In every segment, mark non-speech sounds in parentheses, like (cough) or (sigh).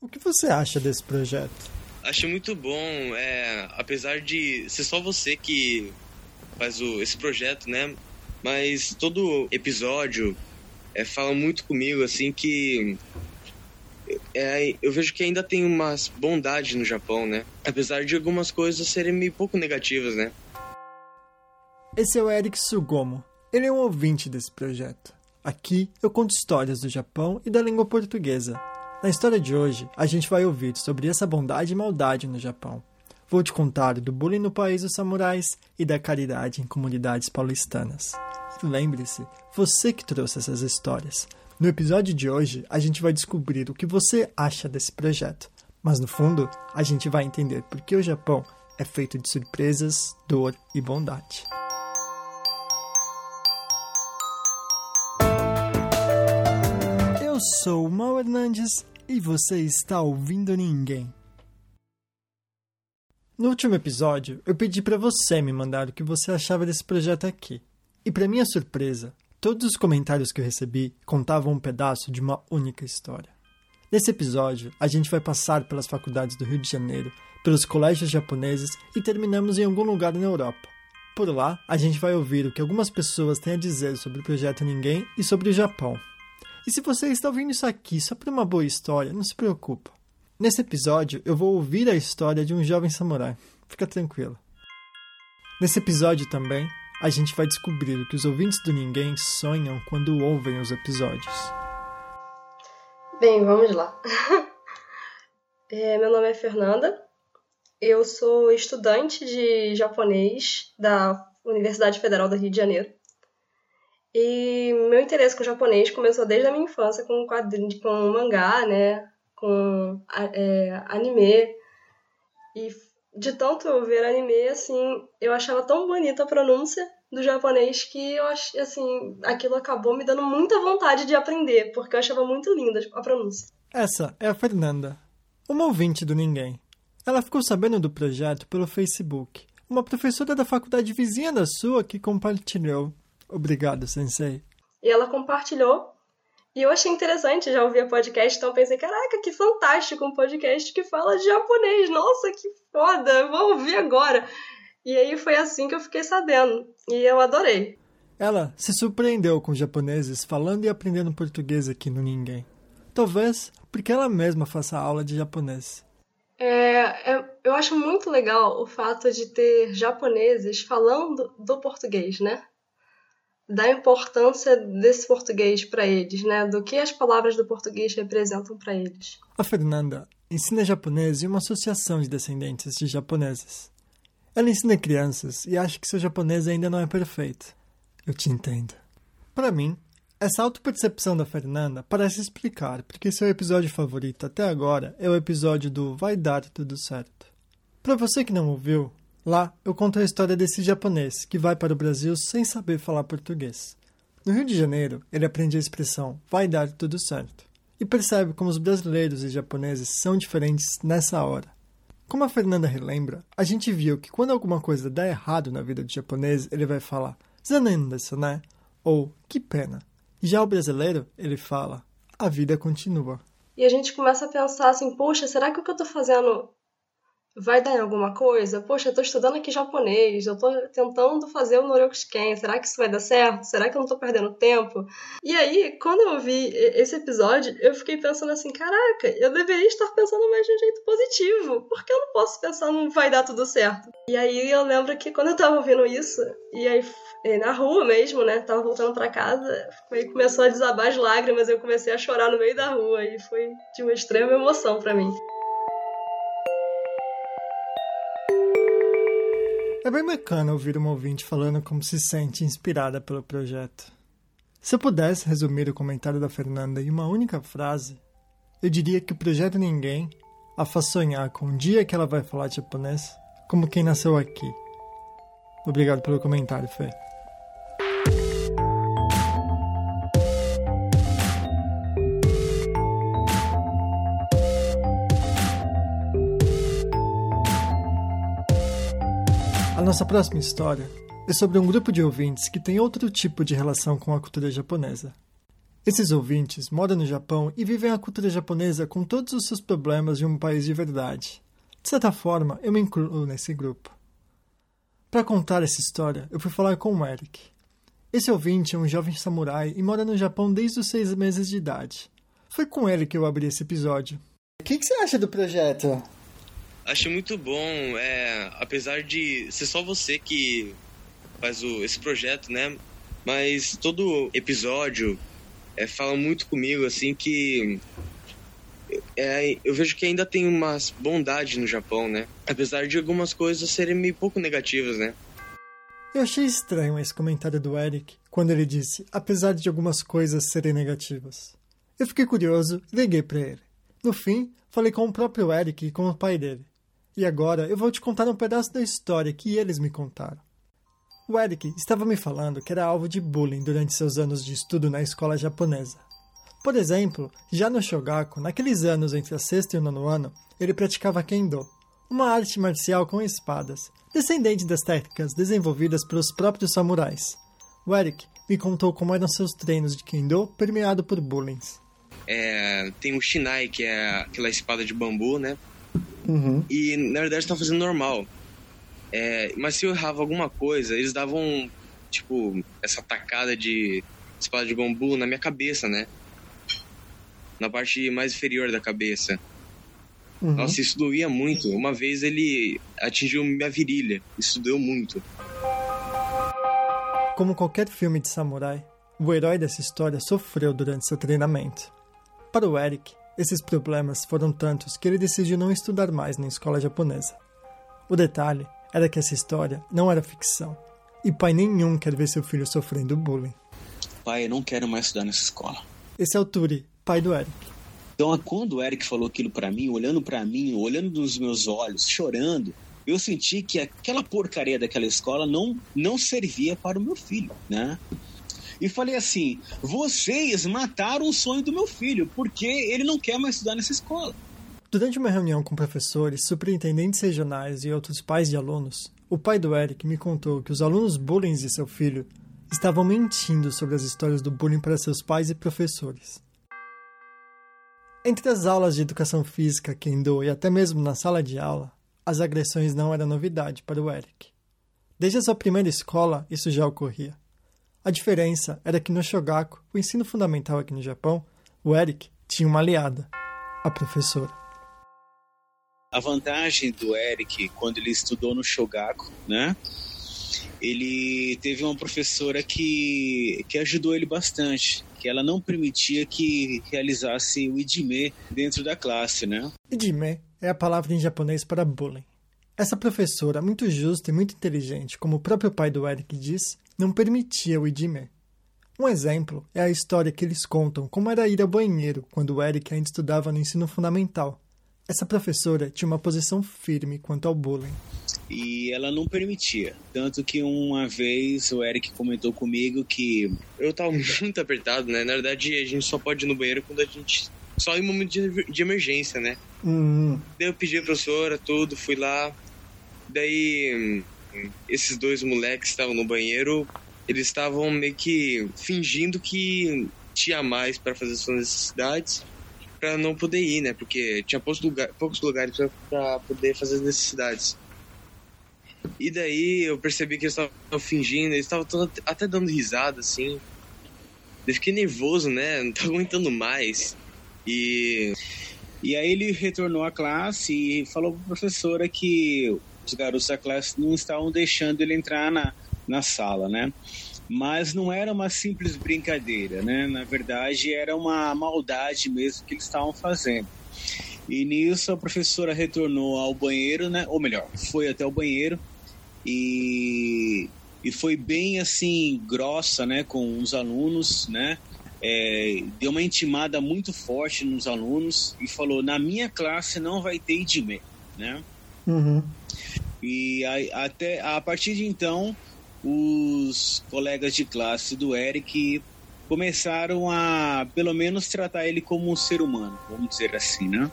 O que você acha desse projeto? Acho muito bom, é, apesar de ser só você que faz o, esse projeto, né? Mas todo episódio é, fala muito comigo, assim, que é, eu vejo que ainda tem umas bondades no Japão, né? Apesar de algumas coisas serem meio pouco negativas, né? Esse é o Eric Sugomo. Ele é um ouvinte desse projeto. Aqui eu conto histórias do Japão e da língua portuguesa. Na história de hoje, a gente vai ouvir sobre essa bondade e maldade no Japão. Vou te contar do bullying no país dos samurais e da caridade em comunidades paulistanas. Lembre-se, você que trouxe essas histórias. No episódio de hoje, a gente vai descobrir o que você acha desse projeto. Mas no fundo, a gente vai entender por que o Japão é feito de surpresas, dor e bondade. Sou o Mal Hernandes e você está ouvindo ninguém. No último episódio, eu pedi para você me mandar o que você achava desse projeto aqui. E para minha surpresa, Todos os comentários que eu recebi contavam um pedaço de uma única história. Nesse episódio, a gente vai passar pelas faculdades do Rio de Janeiro, pelos colégios japoneses e terminamos em algum lugar na Europa. Por lá, a gente vai ouvir o que algumas pessoas têm a dizer sobre o projeto Ninguém e sobre o Japão. E se você está ouvindo isso aqui só por uma boa história, não se preocupa. Nesse episódio, eu vou ouvir a história de um jovem samurai. Fica tranquilo. Nesse episódio também, a gente vai descobrir o que os ouvintes do Ninguém sonham quando ouvem os episódios. Bem, vamos lá. (laughs) é, meu nome é Fernanda, eu sou estudante de japonês da Universidade Federal do Rio de Janeiro. E meu interesse com japonês começou desde a minha infância com quadrinhos, com mangá, né, com é, anime. E de tanto ver anime, assim, eu achava tão bonita a pronúncia do japonês que eu acho, assim, aquilo acabou me dando muita vontade de aprender, porque eu achava muito linda a pronúncia. Essa é a Fernanda, uma ouvinte do Ninguém. Ela ficou sabendo do projeto pelo Facebook. Uma professora da faculdade vizinha da sua que compartilhou. Obrigado, sensei. E ela compartilhou e eu achei interessante, já ouvi o podcast, então pensei, caraca, que fantástico um podcast que fala de japonês. Nossa, que foda, vou ouvir agora. E aí foi assim que eu fiquei sabendo. E eu adorei. Ela se surpreendeu com os japoneses falando e aprendendo português aqui no Ninguém. Talvez porque ela mesma faça aula de japonês. É, é, eu acho muito legal o fato de ter japoneses falando do português, né? Da importância desse português para eles, né? Do que as palavras do português representam para eles. A Fernanda ensina japonês em uma associação de descendentes de japoneses. Ela ensina crianças e acha que seu japonês ainda não é perfeito. Eu te entendo. Para mim, essa autopercepção da Fernanda parece explicar porque seu episódio favorito até agora é o episódio do Vai Dar Tudo Certo. Para você que não ouviu, Lá, eu conto a história desse japonês que vai para o Brasil sem saber falar português. No Rio de Janeiro, ele aprende a expressão vai dar tudo certo e percebe como os brasileiros e japoneses são diferentes nessa hora. Como a Fernanda relembra, a gente viu que quando alguma coisa dá errado na vida do japonês, ele vai falar zanen né? Ou que pena. Já o brasileiro, ele fala a vida continua. E a gente começa a pensar assim, poxa, será que o que eu estou fazendo vai dar em alguma coisa? Poxa, eu tô estudando aqui japonês, eu tô tentando fazer o Noryokusken, será que isso vai dar certo? Será que eu não tô perdendo tempo? E aí, quando eu vi esse episódio, eu fiquei pensando assim, caraca, eu deveria estar pensando mais de um jeito positivo, porque eu não posso pensar no vai dar tudo certo. E aí eu lembro que quando eu tava ouvindo isso, e aí na rua mesmo, né? Tava voltando para casa, aí começou a desabar as lágrimas, eu comecei a chorar no meio da rua e foi de uma extrema emoção para mim. É bem bacana ouvir uma ouvinte falando como se sente inspirada pelo projeto. Se eu pudesse resumir o comentário da Fernanda em uma única frase, eu diria que o projeto Ninguém a faz sonhar com um dia que ela vai falar japonês como quem nasceu aqui. Obrigado pelo comentário, Fê. Nossa próxima história é sobre um grupo de ouvintes que tem outro tipo de relação com a cultura japonesa. Esses ouvintes moram no Japão e vivem a cultura japonesa com todos os seus problemas de um país de verdade. De certa forma, eu me incluo nesse grupo. Para contar essa história, eu fui falar com o Eric. Esse ouvinte é um jovem samurai e mora no Japão desde os seis meses de idade. Foi com ele que eu abri esse episódio. O que, que você acha do projeto? Acho muito bom, é, apesar de ser só você que faz o, esse projeto, né? Mas todo episódio é, fala muito comigo, assim, que é, eu vejo que ainda tem umas bondade no Japão, né? Apesar de algumas coisas serem meio pouco negativas, né? Eu achei estranho esse comentário do Eric quando ele disse, apesar de algumas coisas serem negativas. Eu fiquei curioso e liguei para ele. No fim, falei com o próprio Eric e com o pai dele. E agora eu vou te contar um pedaço da história que eles me contaram. O Eric estava me falando que era alvo de bullying durante seus anos de estudo na escola japonesa. Por exemplo, já no Shogaku, naqueles anos entre a sexta e o nono ano, ele praticava Kendo, uma arte marcial com espadas, descendente das técnicas desenvolvidas pelos próprios samurais. O Eric me contou como eram seus treinos de Kendo permeado por bullying. É, tem o Shinai, que é aquela espada de bambu, né? Uhum. E na verdade estava fazendo normal. É, mas se eu errava alguma coisa, eles davam, tipo, essa tacada de espada de bambu na minha cabeça, né? Na parte mais inferior da cabeça. Uhum. Nossa, isso doía muito. Uma vez ele atingiu minha virilha. Isso doeu muito. Como qualquer filme de samurai, o herói dessa história sofreu durante seu treinamento. Para o Eric, esses problemas foram tantos que ele decidiu não estudar mais na escola japonesa. O detalhe era que essa história não era ficção, e pai nenhum quer ver seu filho sofrendo bullying. Pai, eu não quero mais estudar nessa escola. Esse é o Turi, pai do Eric. Então, quando o Eric falou aquilo para mim, olhando para mim, olhando nos meus olhos, chorando, eu senti que aquela porcaria daquela escola não não servia para o meu filho, né? E falei assim: vocês mataram o sonho do meu filho, porque ele não quer mais estudar nessa escola. Durante uma reunião com professores, superintendentes regionais e outros pais de alunos, o pai do Eric me contou que os alunos bullying de seu filho estavam mentindo sobre as histórias do bullying para seus pais e professores. Entre as aulas de educação física, kendo e até mesmo na sala de aula, as agressões não eram novidade para o Eric. Desde a sua primeira escola, isso já ocorria. A diferença era que no Shogaku, o ensino fundamental aqui no Japão, o Eric tinha uma aliada, a professora. A vantagem do Eric, quando ele estudou no Shogaku, né? Ele teve uma professora que, que ajudou ele bastante, que ela não permitia que realizasse o idime dentro da classe, né? Idime é a palavra em japonês para bullying. Essa professora, muito justa e muito inteligente, como o próprio pai do Eric diz, não permitia o idime. Um exemplo é a história que eles contam como era ir ao banheiro quando o Eric ainda estudava no ensino fundamental. Essa professora tinha uma posição firme quanto ao bullying. E ela não permitia. Tanto que uma vez o Eric comentou comigo que. Eu tava (laughs) muito apertado, né? Na verdade, a gente só pode ir no banheiro quando a gente. Só em momento de, de emergência, né? Hum, eu pedi a professora, tudo, fui lá. Daí esses dois moleques que estavam no banheiro, eles estavam meio que fingindo que tinha mais para fazer suas necessidades para não poder ir, né? Porque tinha poucos, lugar, poucos lugares para poder fazer as necessidades. E daí eu percebi que eles estavam fingindo, eles estavam até dando risada, assim. Eu fiquei nervoso, né? Não tava aguentando mais. E E aí ele retornou à classe e falou para a professora que os garotos da classe não estavam deixando ele entrar na, na sala, né? Mas não era uma simples brincadeira, né? Na verdade, era uma maldade mesmo que eles estavam fazendo. E nisso a professora retornou ao banheiro, né? Ou melhor, foi até o banheiro e, e foi bem assim grossa, né? Com os alunos, né? É, deu uma intimada muito forte nos alunos e falou: na minha classe não vai ter IDME, né? Uhum. E a, até a partir de então, os colegas de classe do Eric começaram a, pelo menos, tratar ele como um ser humano, vamos dizer assim, né?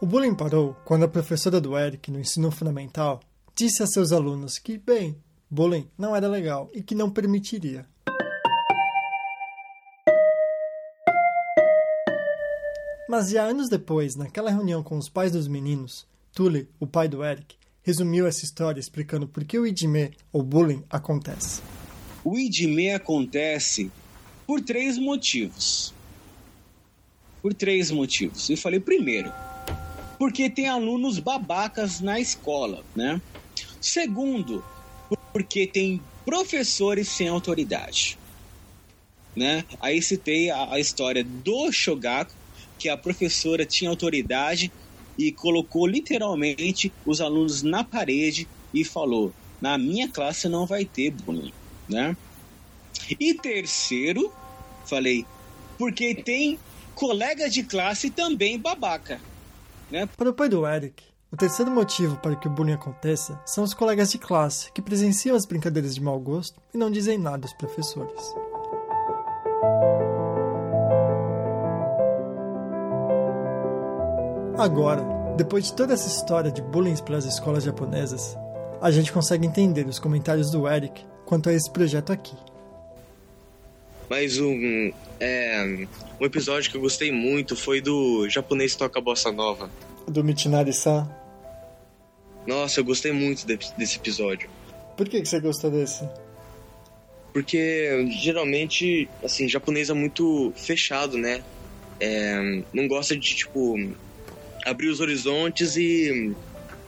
O bullying parou quando a professora do Eric no ensino fundamental disse a seus alunos que, bem, bullying não era legal e que não permitiria. Mas já anos depois, naquela reunião com os pais dos meninos, Tully, o pai do Eric, resumiu essa história explicando por que o idime, ou bullying, acontece. O idime acontece por três motivos. Por três motivos. Eu falei, primeiro, porque tem alunos babacas na escola, né? Segundo, porque tem professores sem autoridade, né? Aí citei a, a história do Shogaku, que a professora tinha autoridade e colocou literalmente os alunos na parede e falou: "Na minha classe não vai ter bullying", né? E terceiro, falei, porque tem colega de classe também babaca. Né? Para o pai do Eric, o terceiro motivo para que o bullying aconteça são os colegas de classe que presenciam as brincadeiras de mau gosto e não dizem nada aos professores. Agora, depois de toda essa história de bullying pelas escolas japonesas, a gente consegue entender os comentários do Eric quanto a esse projeto aqui. Mas um, é, um episódio que eu gostei muito foi do Japonês Toca Bossa Nova. Do Michinari-san? Nossa, eu gostei muito de, desse episódio. Por que, que você gostou desse? Porque geralmente, assim, japonês é muito fechado, né? É, não gosta de, tipo, abrir os horizontes e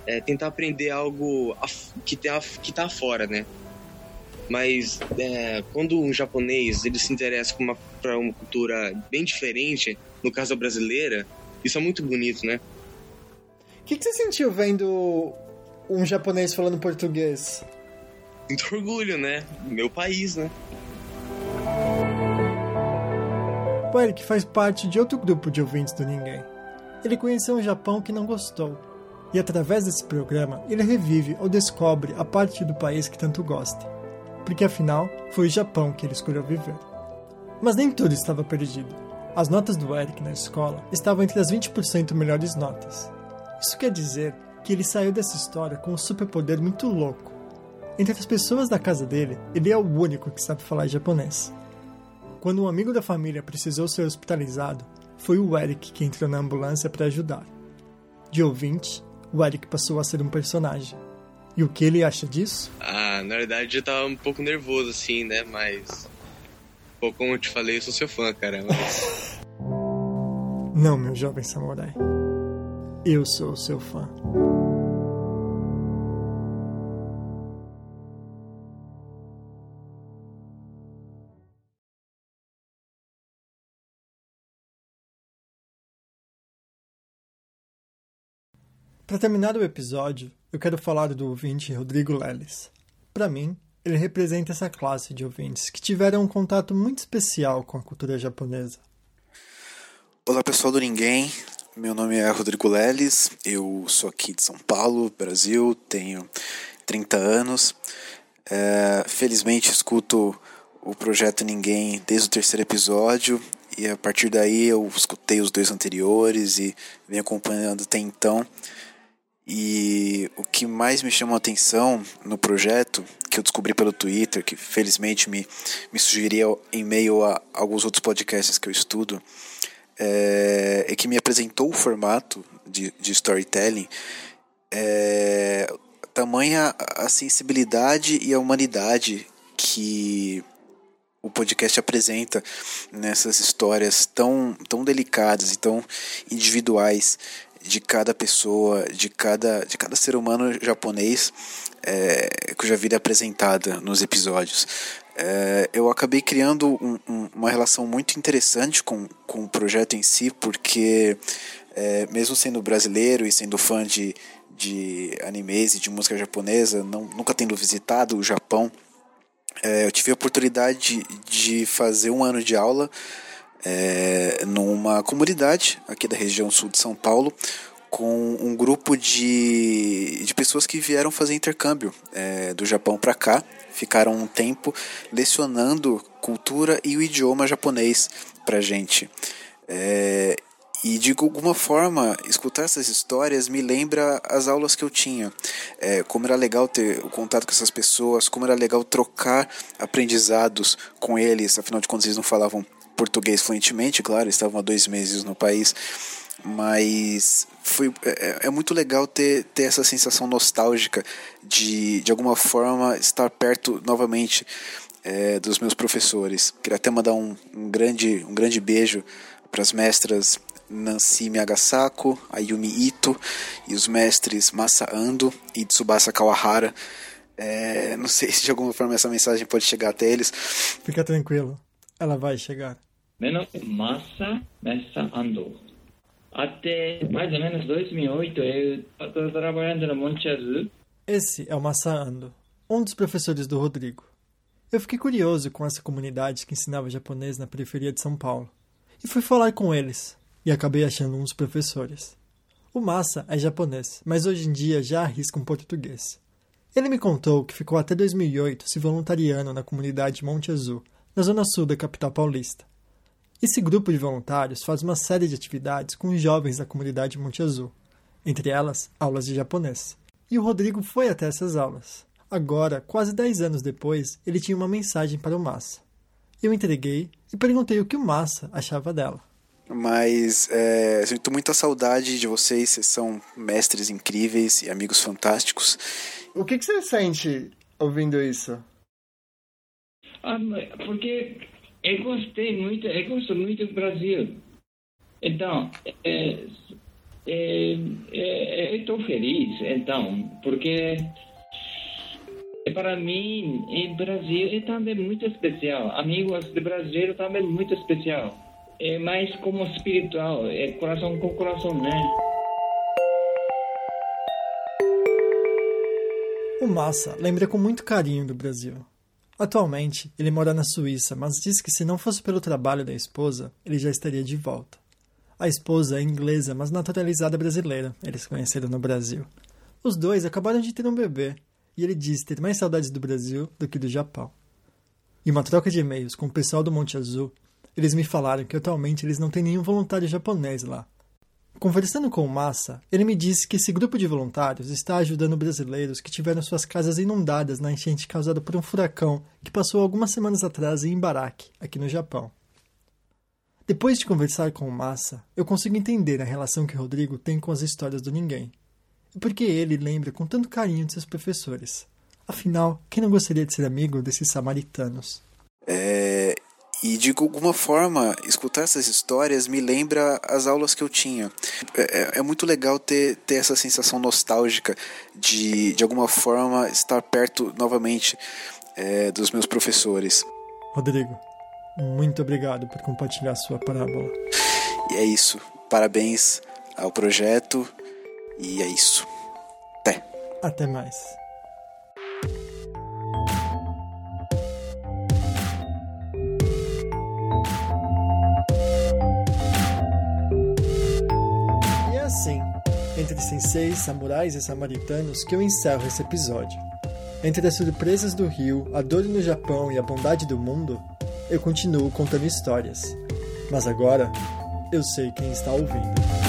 é, tentar aprender algo que tá, que tá fora, né? Mas é, quando um japonês ele se interessa para uma, uma cultura bem diferente, no caso a brasileira, isso é muito bonito, né? O que, que você sentiu vendo um japonês falando português? Muito orgulho, né? Meu país, né? O Eric faz parte de outro grupo de ouvintes do Ninguém. Ele conheceu um Japão que não gostou. E através desse programa, ele revive ou descobre a parte do país que tanto gosta porque afinal foi o Japão que ele escolheu viver. Mas nem tudo estava perdido. As notas do Eric na escola estavam entre as 20% melhores notas. Isso quer dizer que ele saiu dessa história com um superpoder muito louco. Entre as pessoas da casa dele, ele é o único que sabe falar japonês. Quando um amigo da família precisou ser hospitalizado, foi o Eric que entrou na ambulância para ajudar. De ouvinte, o Eric passou a ser um personagem. E o que ele acha disso? Ah, na verdade eu tava um pouco nervoso assim, né? Mas. Pô, como eu te falei, eu sou seu fã, cara. Mas... Não, meu jovem samurai. Eu sou seu fã. Para terminar o episódio, eu quero falar do ouvinte Rodrigo Leles. Para mim, ele representa essa classe de ouvintes que tiveram um contato muito especial com a cultura japonesa. Olá pessoal do Ninguém, meu nome é Rodrigo Leles, eu sou aqui de São Paulo, Brasil, tenho 30 anos. É, felizmente escuto o projeto Ninguém desde o terceiro episódio e a partir daí eu escutei os dois anteriores e venho acompanhando até então. E o que mais me chamou a atenção no projeto, que eu descobri pelo Twitter, que felizmente me, me sugeria em meio a alguns outros podcasts que eu estudo, é, é que me apresentou o formato de, de storytelling, é, tamanha a sensibilidade e a humanidade que o podcast apresenta nessas histórias tão, tão delicadas e tão individuais de cada pessoa, de cada, de cada ser humano japonês é, cuja vida é apresentada nos episódios. É, eu acabei criando um, um, uma relação muito interessante com, com o projeto em si, porque é, mesmo sendo brasileiro e sendo fã de, de animes e de música japonesa, não, nunca tendo visitado o Japão, é, eu tive a oportunidade de, de fazer um ano de aula é, numa comunidade aqui da região sul de São Paulo, com um grupo de, de pessoas que vieram fazer intercâmbio é, do Japão para cá, ficaram um tempo lecionando cultura e o idioma japonês para gente. É, e de alguma forma, escutar essas histórias me lembra as aulas que eu tinha. É, como era legal ter o contato com essas pessoas, como era legal trocar aprendizados com eles, afinal de contas eles não falavam português fluentemente, claro, estavam há dois meses no país, mas foi é, é, muito legal ter, ter essa sensação nostálgica de de alguma forma estar perto novamente é, dos meus professores. Queria até mandar um, um grande um grande beijo para as mestras Nancy Miyagasako, Ayumi Ito e os mestres Masa Ando e Tsubasa Kawahara. É, não sei (laughs) se de alguma forma essa mensagem pode chegar até eles. Fica tranquilo, ela vai chegar. É Masa Masa Ando. Até mais ou menos 2008 eu estou trabalhando no Monte Azul. Esse é o Masa Ando, um dos professores do Rodrigo. Eu fiquei curioso com essa comunidade que ensinava japonês na periferia de São Paulo e fui falar com eles e acabei achando uns professores. O Massa é japonês, mas hoje em dia já arrisca um português. Ele me contou que ficou até 2008 se voluntariando na comunidade Monte Azul, na zona sul da capital paulista. Esse grupo de voluntários faz uma série de atividades com os jovens da comunidade Monte Azul, entre elas aulas de japonês. E o Rodrigo foi até essas aulas. Agora, quase 10 anos depois, ele tinha uma mensagem para o Massa. Eu entreguei e perguntei o que o Massa achava dela. Mas é, sinto muita saudade de vocês, vocês são mestres incríveis e amigos fantásticos. O que, que você sente ouvindo isso? Ah, porque eu gostei muito, eu gosto muito do Brasil. Então, é, é, é, eu estou feliz, então, porque para mim, o Brasil é também muito especial. Amigos do Brasil também muito especial é mais como espiritual, é coração com coração, né? O Massa lembra com muito carinho do Brasil. Atualmente, ele mora na Suíça, mas diz que se não fosse pelo trabalho da esposa, ele já estaria de volta. A esposa é inglesa, mas naturalizada brasileira. Eles se conheceram no Brasil. Os dois acabaram de ter um bebê, e ele diz ter mais saudades do Brasil do que do Japão. Em uma troca de e-mails com o pessoal do Monte Azul, eles me falaram que atualmente eles não têm nenhum voluntário japonês lá. Conversando com o Massa, ele me disse que esse grupo de voluntários está ajudando brasileiros que tiveram suas casas inundadas na enchente causada por um furacão que passou algumas semanas atrás em Ibaraki, aqui no Japão. Depois de conversar com o Massa, eu consigo entender a relação que Rodrigo tem com as histórias do ninguém. E porque ele lembra com tanto carinho de seus professores. Afinal, quem não gostaria de ser amigo desses samaritanos? É, e de alguma forma, escutar essas histórias me lembra as aulas que eu tinha. É, é, é, muito legal ter, ter essa sensação nostálgica de, de alguma forma, estar perto novamente é, dos meus professores. Rodrigo, muito obrigado por compartilhar sua parábola. E é isso. Parabéns ao projeto. E é isso. Até. Até mais. Entre senseis, samurais e samaritanos que eu encerro esse episódio. Entre as surpresas do Rio, a dor no Japão e a bondade do mundo, eu continuo contando histórias. Mas agora, eu sei quem está ouvindo.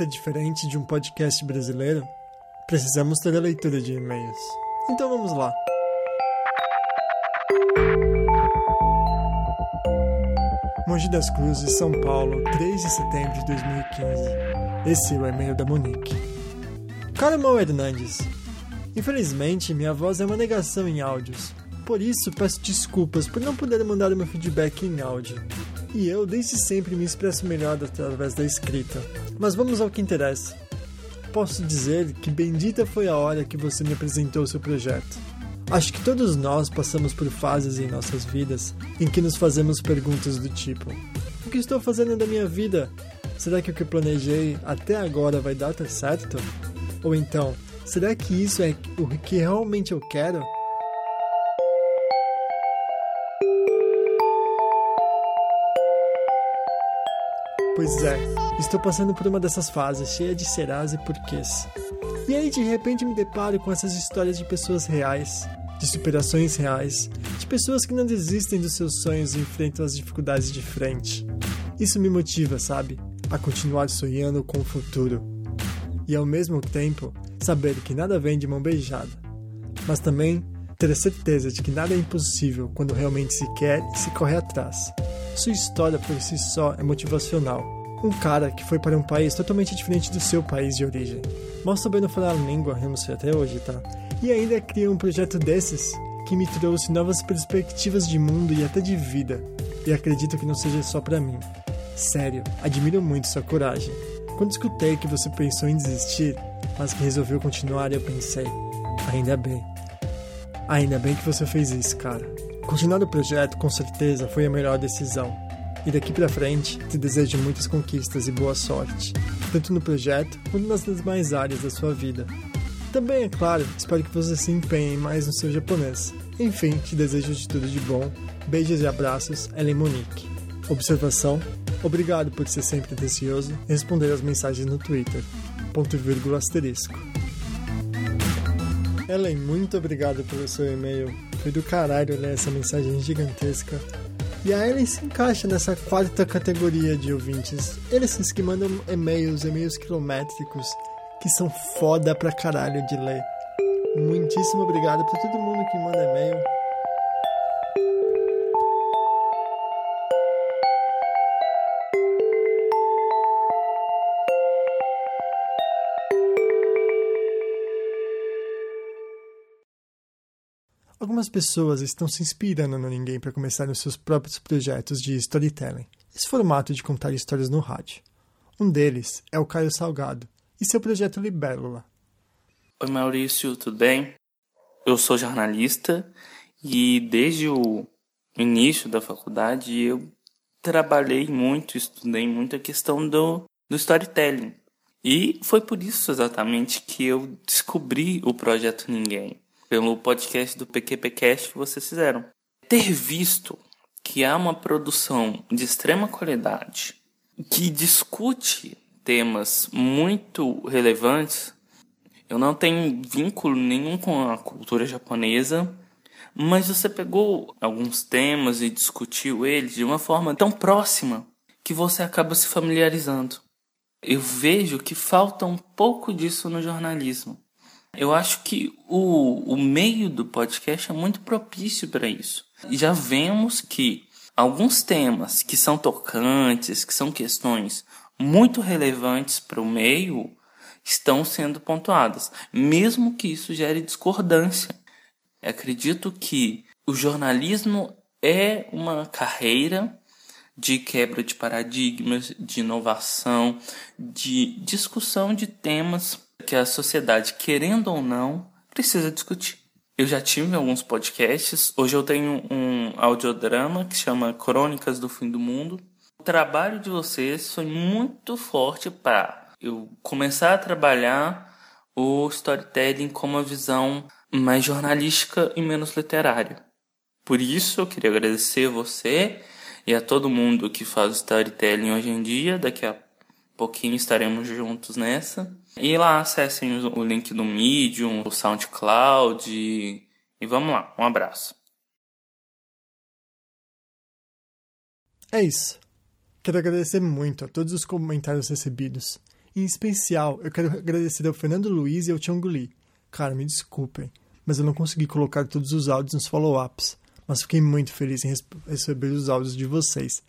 Ser diferente de um podcast brasileiro, precisamos ter a leitura de e-mails. Então vamos lá. Mogi das Cruzes, São Paulo, 3 de setembro de 2015. Esse é o e-mail da Monique. Caro Mal Hernandes, infelizmente minha voz é uma negação em áudios. Por isso peço desculpas por não poder mandar meu feedback em áudio. E eu desde sempre me expresso melhor através da escrita. Mas vamos ao que interessa. Posso dizer que bendita foi a hora que você me apresentou seu projeto. Acho que todos nós passamos por fases em nossas vidas em que nos fazemos perguntas do tipo: O que estou fazendo da minha vida? Será que o que planejei até agora vai dar certo? Ou então, será que isso é o que realmente eu quero? Pois é, estou passando por uma dessas fases cheia de serás e porquês. E aí de repente me deparo com essas histórias de pessoas reais, de superações reais, de pessoas que não desistem dos seus sonhos e enfrentam as dificuldades de frente. Isso me motiva, sabe? A continuar sonhando com o futuro. E ao mesmo tempo, saber que nada vem de mão beijada. Mas também ter a certeza de que nada é impossível quando realmente se quer e se corre atrás. Sua história por si só é motivacional. Um cara que foi para um país totalmente diferente do seu país de origem. Mal sabendo falar a língua, eu não sei até hoje, tá? E ainda cria um projeto desses que me trouxe novas perspectivas de mundo e até de vida. E acredito que não seja só para mim. Sério, admiro muito sua coragem. Quando escutei que você pensou em desistir, mas que resolveu continuar, eu pensei: ainda bem. Ainda bem que você fez isso, cara. Continuar o projeto com certeza foi a melhor decisão. E daqui para frente, te desejo muitas conquistas e boa sorte, tanto no projeto quanto nas demais áreas da sua vida. Também, é claro, espero que você se empenhe mais no seu japonês. Enfim, te desejo de tudo de bom. Beijos e abraços, Ellen Monique. Observação: obrigado por ser sempre atencioso e responder as mensagens no Twitter. Ponto vírgula asterisco. Ellen, muito obrigado pelo seu e-mail. Foi do caralho ler essa mensagem gigantesca. E a Ellen se encaixa nessa quarta categoria de ouvintes. Eles que mandam e-mails, e-mails quilométricos, que são foda pra caralho de ler. Muitíssimo obrigado por todo mundo que manda e-mail. Algumas pessoas estão se inspirando no Ninguém para começar os seus próprios projetos de storytelling, esse formato de contar histórias no rádio. Um deles é o Caio Salgado e seu projeto Libélula. Oi Maurício, tudo bem? Eu sou jornalista e desde o início da faculdade eu trabalhei muito, estudei muito a questão do, do storytelling. E foi por isso exatamente que eu descobri o projeto Ninguém pelo podcast do PQPcast que vocês fizeram. Ter visto que há uma produção de extrema qualidade que discute temas muito relevantes, eu não tenho vínculo nenhum com a cultura japonesa, mas você pegou alguns temas e discutiu eles de uma forma tão próxima que você acaba se familiarizando. Eu vejo que falta um pouco disso no jornalismo. Eu acho que o, o meio do podcast é muito propício para isso. Já vemos que alguns temas que são tocantes, que são questões muito relevantes para o meio, estão sendo pontuadas, mesmo que isso gere discordância. acredito que o jornalismo é uma carreira de quebra de paradigmas, de inovação, de discussão de temas que a sociedade, querendo ou não, precisa discutir. Eu já tive alguns podcasts, hoje eu tenho um audiodrama que chama Crônicas do Fim do Mundo. O trabalho de vocês foi muito forte para eu começar a trabalhar o storytelling com uma visão mais jornalística e menos literária. Por isso eu queria agradecer você e a todo mundo que faz storytelling hoje em dia. Daqui a pouquinho estaremos juntos nessa. E lá acessem o link do Medium, o SoundCloud e, vamos lá. Um abraço. É isso. Quero agradecer muito a todos os comentários recebidos. Em especial, eu quero agradecer ao Fernando Luiz e ao Tiango Lee. Cara, me desculpem, mas eu não consegui colocar todos os áudios nos follow-ups. Mas fiquei muito feliz em receber os áudios de vocês.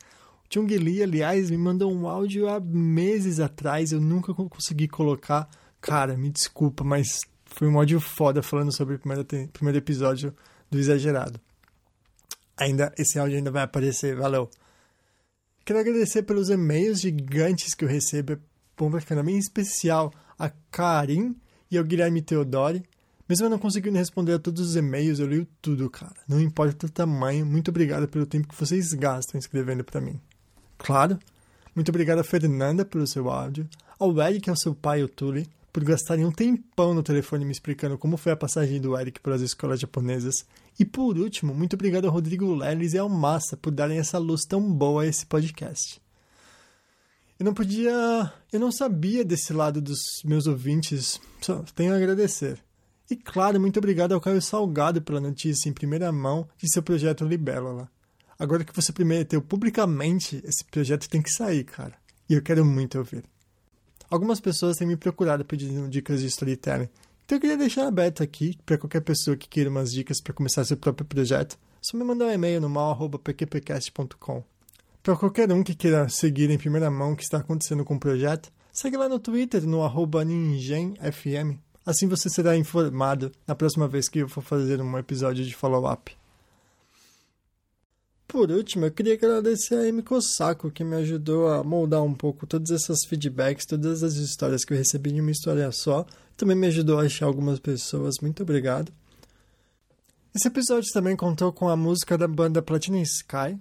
Chung Lee, aliás, me mandou um áudio há meses atrás, eu nunca consegui colocar. Cara, me desculpa, mas foi um áudio foda falando sobre o primeiro, primeiro episódio do Exagerado. Ainda, esse áudio ainda vai aparecer, valeu. Quero agradecer pelos e-mails gigantes que eu recebo, é bom pra caramba, em especial a Karim e ao Guilherme Teodori. Mesmo eu não conseguindo responder a todos os e-mails, eu leio tudo, cara. Não importa o tamanho, muito obrigado pelo tempo que vocês gastam escrevendo para mim. Claro. Muito obrigado a Fernanda pelo seu áudio, ao Eric e ao seu pai, o Tuli, por gastarem um tempão no telefone me explicando como foi a passagem do Eric pelas escolas japonesas. E por último, muito obrigado ao Rodrigo Leles e ao Massa por darem essa luz tão boa a esse podcast. Eu não podia. Eu não sabia desse lado dos meus ouvintes. Só tenho a agradecer. E claro, muito obrigado ao Caio Salgado pela notícia em primeira mão de seu projeto Libélula. Agora que você prometeu publicamente, esse projeto tem que sair, cara. E eu quero muito ouvir. Algumas pessoas têm me procurado pedindo dicas de storytelling. Então eu queria deixar aberto aqui para qualquer pessoa que queira umas dicas para começar seu próprio projeto. Só me mandar um e-mail no mal.pqpcast.com. Para qualquer um que queira seguir em primeira mão o que está acontecendo com o projeto, segue lá no Twitter no arroba ningenfm Assim você será informado na próxima vez que eu for fazer um episódio de follow-up. Por último, eu queria agradecer a Amy Kosako, que me ajudou a moldar um pouco todos esses feedbacks, todas as histórias que eu recebi em uma história só. Também me ajudou a achar algumas pessoas. Muito obrigado. Esse episódio também contou com a música da banda Platinum Sky,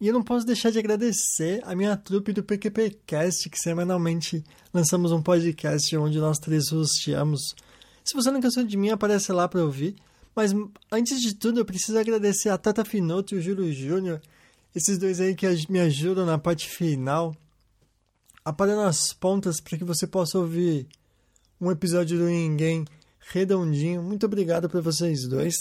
e eu não posso deixar de agradecer a minha trupe do PQPcast, que semanalmente lançamos um podcast onde nós três hosteamos. Se você não cansou de mim, aparece lá para ouvir. Mas antes de tudo, eu preciso agradecer a Tata Finoto e o Júlio Júnior, esses dois aí que me ajudam na parte final, aparando as pontas para que você possa ouvir um episódio do Ninguém redondinho. Muito obrigado para vocês dois.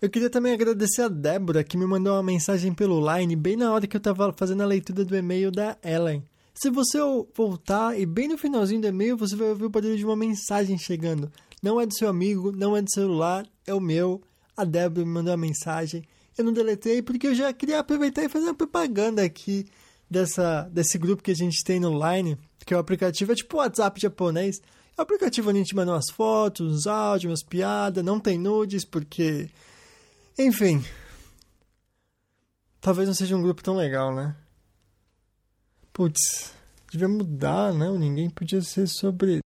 Eu queria também agradecer a Débora, que me mandou uma mensagem pelo Line bem na hora que eu estava fazendo a leitura do e-mail da Ellen. Se você voltar e bem no finalzinho do e-mail, você vai ouvir o barulho de uma mensagem chegando. Não é do seu amigo, não é do celular, é o meu. A Débora me mandou uma mensagem. Eu não deletei porque eu já queria aproveitar e fazer uma propaganda aqui dessa, desse grupo que a gente tem no Line, que é o aplicativo, é tipo o WhatsApp japonês. É o aplicativo onde a gente manda umas fotos, uns áudios, umas piadas, não tem nudes porque enfim. Talvez não seja um grupo tão legal, né? Putz, devia mudar, né? Ninguém podia ser sobre